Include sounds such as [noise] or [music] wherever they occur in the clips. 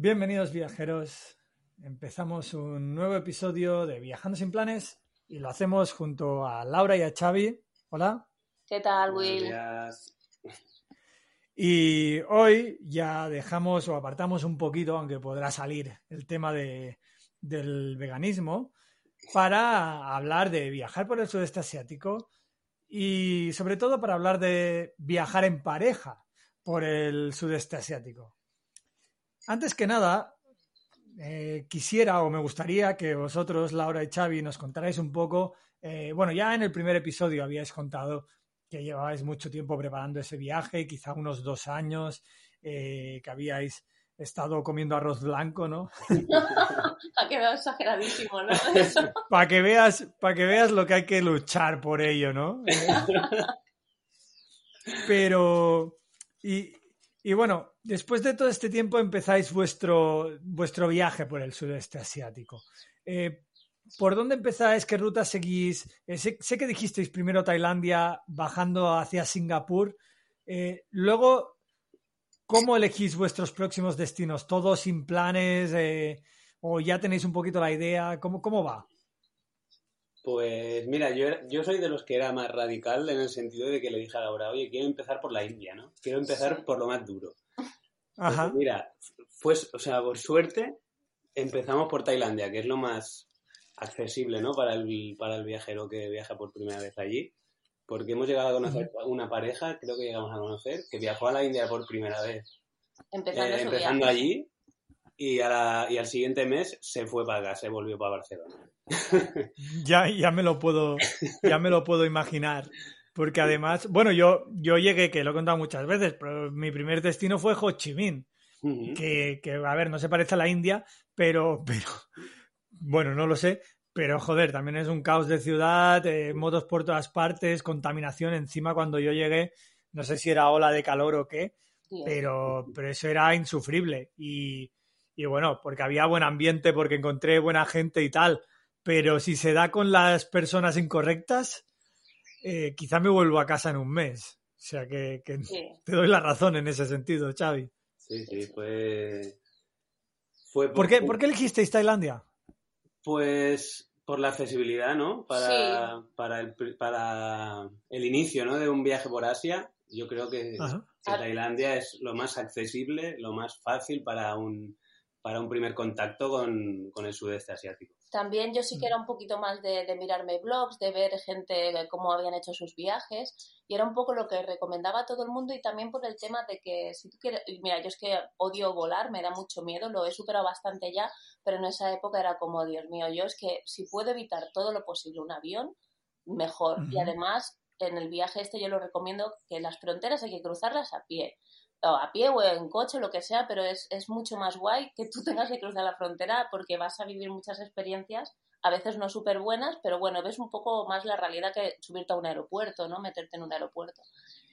Bienvenidos viajeros. Empezamos un nuevo episodio de Viajando sin planes y lo hacemos junto a Laura y a Xavi. Hola. ¿Qué tal, Will? Y hoy ya dejamos o apartamos un poquito, aunque podrá salir el tema de, del veganismo, para hablar de viajar por el sudeste asiático y sobre todo para hablar de viajar en pareja por el sudeste asiático. Antes que nada, eh, quisiera o me gustaría que vosotros, Laura y Xavi, nos contarais un poco. eh, bueno, ya en el primer episodio habíais contado que llevabais mucho tiempo preparando ese viaje, quizá unos dos años, eh, que habíais estado comiendo arroz blanco, ¿no? [laughs] ha quedado exageradísimo, ¿no? [laughs] Para que veas, para que veas lo que hay que luchar por ello, ¿no? [laughs] Pero y, y bueno, después de todo este tiempo empezáis vuestro vuestro viaje por el sudeste asiático. Eh, ¿Por dónde empezáis? ¿Qué ruta seguís? Eh, sé, sé que dijisteis primero Tailandia, bajando hacia Singapur. Eh, luego, ¿cómo elegís vuestros próximos destinos? ¿Todos sin planes? ¿O ya tenéis un poquito la idea? ¿Cómo, cómo va? Pues mira, yo, yo soy de los que era más radical en el sentido de que le dije a Laura, oye, quiero empezar por la India, ¿no? Quiero empezar por lo más duro. Ajá. Pues mira, fue, o sea, por suerte empezamos por Tailandia, que es lo más accesible, ¿no? Para el, para el viajero que viaja por primera vez allí. Porque hemos llegado a conocer una pareja, creo que llegamos a conocer, que viajó a la India por primera vez, Empezando eh, empezando allí, y, a la- y al siguiente mes se fue para acá, se volvió para Barcelona. Ya, ya me lo puedo, ya me lo puedo imaginar. [laughs] Porque además, bueno, yo, yo llegué, que lo he contado muchas veces, pero mi primer destino fue Ho Chi Minh, que, que, a ver, no se parece a la India, pero, [laughs] pero, bueno, no lo sé, pero joder, también es un caos de ciudad, eh, motos por todas partes, contaminación encima cuando yo llegué, no sé si era ola de calor o qué, pero, pero eso era insufrible. Y, y bueno, porque había buen ambiente, porque encontré buena gente y tal. Pero si se da con las personas incorrectas, eh, quizá me vuelvo a casa en un mes. O sea que, que Sí. [laughs] te doy la razón en ese sentido, Xavi. Sí, sí, fue. fue ¿Por qué, ¿Por qué elegisteis Tailandia? Pues por la accesibilidad, ¿no? Para, para, el, para el inicio, ¿no? De un viaje por Asia, yo creo que Tailandia es lo más accesible, lo más fácil para un, para un primer contacto con, con el sudeste asiático. También yo Mm. sí que era un poquito más de, de mirarme blogs, de ver gente cómo habían hecho sus viajes y era un poco lo que recomendaba a todo el mundo y también por el tema de que si tú quieres, y mira, yo es que odio volar, me da mucho miedo, lo he superado bastante ya, pero en esa época era como, Dios mío, yo es que si puedo evitar todo lo posible un avión, mejor. Y Ujú. además, en el viaje este yo lo recomiendo que las fronteras hay que cruzarlas a pie. O a pie o en coche, lo que sea, pero es, es mucho más guay que tú [laughs] tengas que cruzar la frontera porque vas a vivir muchas experiencias, a veces no súper buenas, pero bueno, ves un poco más la realidad que subirte a un aeropuerto, ¿no? Meterte en un aeropuerto.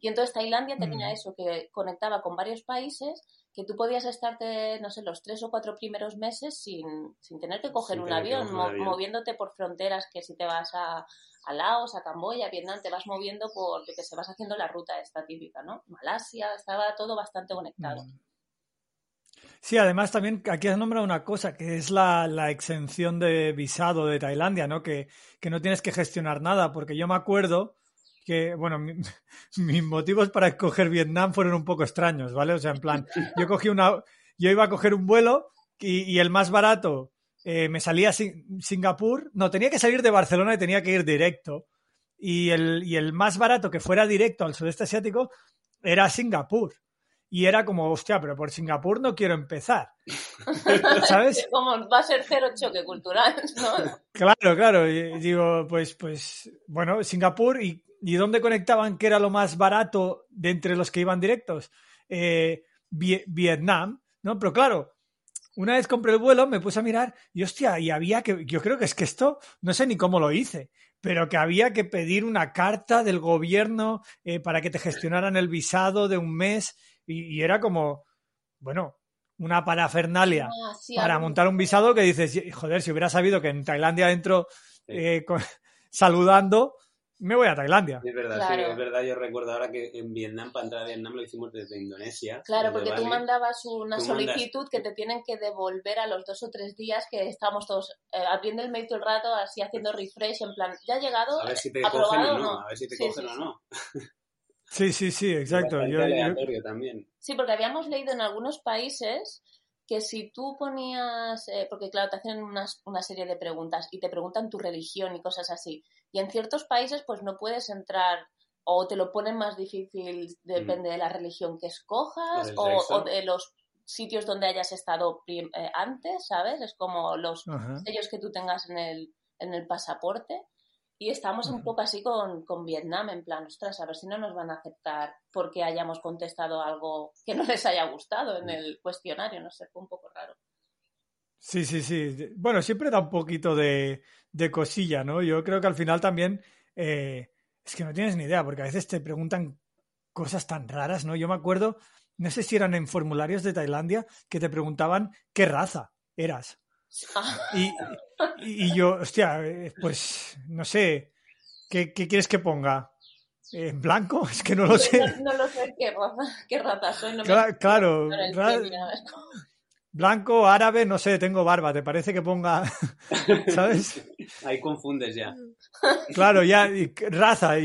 Y entonces Tailandia tenía Mm. eso, que conectaba con varios países, que tú podías estarte, no sé, los tres o cuatro primeros meses sin, sin tener que coger un tener que avión, coger un mo- avión. moviéndote por fronteras que si te vas a, a Laos, a Camboya, a Vietnam, te vas moviendo por, que se vas haciendo la ruta esta típica, ¿no? Malasia, estaba todo bastante conectado. Mm. Sí, además también aquí has nombrado una cosa, que es la, la exención de visado de Tailandia, ¿no? Que, que no tienes que gestionar nada, porque yo me acuerdo que, bueno, mi- [laughs] mis motivos para escoger Vietnam fueron un poco extraños, ¿vale? O sea, en plan, [laughs] yo cogí una, yo iba a coger un vuelo y, y el más barato eh, me salía a Sin- Singapur, no, tenía que salir de Barcelona y tenía que ir directo. y el, y el más barato que fuera directo al sudeste asiático era Singapur. Y era como, hostia, pero por Singapur no quiero empezar. [laughs] ¿Sabes? Como va a ser cero choque cultural, ¿no? Claro, claro. Y digo, pues, pues, bueno, Singapur y, y dónde conectaban que era lo más barato de entre los que iban directos. Eh, Vi- Vietnam, ¿no? Pero claro, una vez compré el vuelo, me puse a mirar y hostia, y había que, yo creo que es que esto, no sé ni cómo lo hice, pero que había que pedir una carta del gobierno eh, para que te gestionaran el visado de un mes y, y era como, bueno, una parafernalia Ah, sí, para montar un visado que dices, joder, si hubiera sabido que en Tailandia entro eh, [laughs] con- saludando, me voy a Tailandia. Es verdad, Claro. sí, es verdad. Yo recuerdo ahora que en Vietnam, para entrar a Vietnam, lo hicimos desde Indonesia. Claro, desde porque tú mandabas una Tú mandas- solicitud que te tienen que devolver a los dos o tres días que estábamos todos eh, abriendo el mail todo el rato, así haciendo refresh, en plan, ¿ya ha llegado? A ver si te ¿Aprobado cogen o no. no? A ver si te Sí, cogen sí, o sí. no. Sí, sí, sí, exacto. Yo- también. Sí, porque habíamos leído en algunos países que si tú ponías, eh, porque claro, te hacen unas- una serie de preguntas y te preguntan tu religión y cosas así, y en ciertos países pues no puedes entrar o te lo ponen más difícil, depende de la religión que escojas Mm. O o, de los sitios donde hayas estado eh, antes, ¿sabes? Es como los Ajá. sellos que tú tengas en el, en el pasaporte. Y estamos un poco así con, con Vietnam, en plan, ostras, a ver si no nos van a aceptar porque hayamos contestado algo que no les haya gustado en el cuestionario, no sé, fue un poco raro. Sí, sí, sí. Bueno, siempre da un poquito de, de cosilla, ¿no? Yo creo que al final también eh, es que no tienes ni idea, porque a veces te preguntan cosas tan raras, ¿no? Yo me acuerdo, no sé si eran en formularios de Tailandia, que te preguntaban qué raza eras. Y, y- yo, hostia, eh, pues no sé, ¿qué, qué quieres que ponga? ¿En blanco? [laughs] Es que no lo sé. No, [laughs] no lo sé qué raza, qué raza soy, no me Cla- claro, ra- es como- blanco, árabe, no sé, tengo barba, ¿te parece que ponga, [laughs] ¿sabes? Ahí confundes ya. Claro, ya, y raza, y,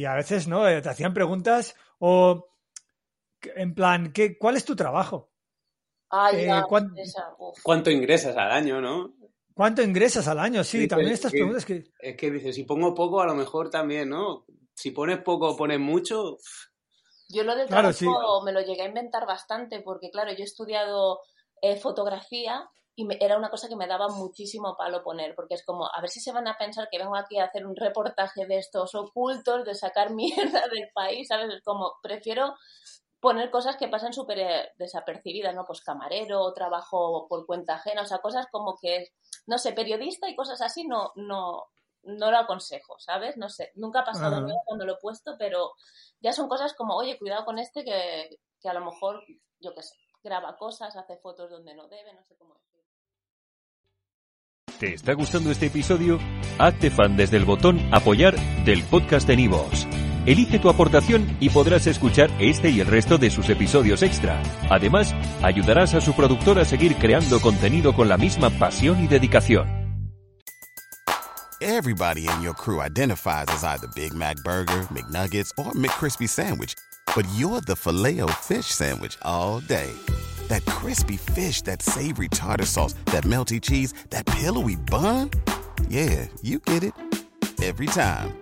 y a veces, ¿no? Eh, Te hacían preguntas o en plan, ¿qué, ¿cuál es tu trabajo? Ay, Eh, ya, ¿cuán- esa, uf. ¿Cuánto ingresas al año, no? ¿Cuánto ingresas al año? Sí, Sí, también pues, estas sí. preguntas que... Es que dices, si pongo poco, a lo mejor también, ¿no? Si pones poco o pones mucho, Yo lo del Claro, trabajo sí. me lo llegué a inventar bastante porque, claro, yo he estudiado eh, fotografía y me- era una cosa que me daba muchísimo palo poner, porque es como, a ver si se van a pensar que vengo aquí a hacer un reportaje de estos ocultos, de sacar [laughs] mierda del país, ¿sabes? Es como, prefiero poner cosas que pasan súper eh, desapercibidas, ¿no? Pues camarero, trabajo por cuenta ajena, o sea, cosas como que, no sé, periodista y cosas así, no, no, no lo aconsejo, ¿sabes? No sé, nunca ha pasado nada cuando lo he puesto, pero ya son cosas como, oye, cuidado con este que, que a lo mejor, yo qué sé, graba cosas, hace fotos donde no debe, no sé cómo decir. ¿Te está gustando este episodio? Hazte fan desde el botón Apoyar del podcast de Nivos. Elige tu aportación y podrás escuchar este y el resto de sus episodios extra. Además, ayudarás a su productor a seguir creando contenido con la misma pasión y dedicación. Everybody in your crew identifies as either Big Mac Burger, McNuggets, or McCrispy Sandwich. But you're the filet fish Sandwich all day. That crispy fish, that savory tartar sauce, that melty cheese, that pillowy bun. Yeah, you get it. Every time.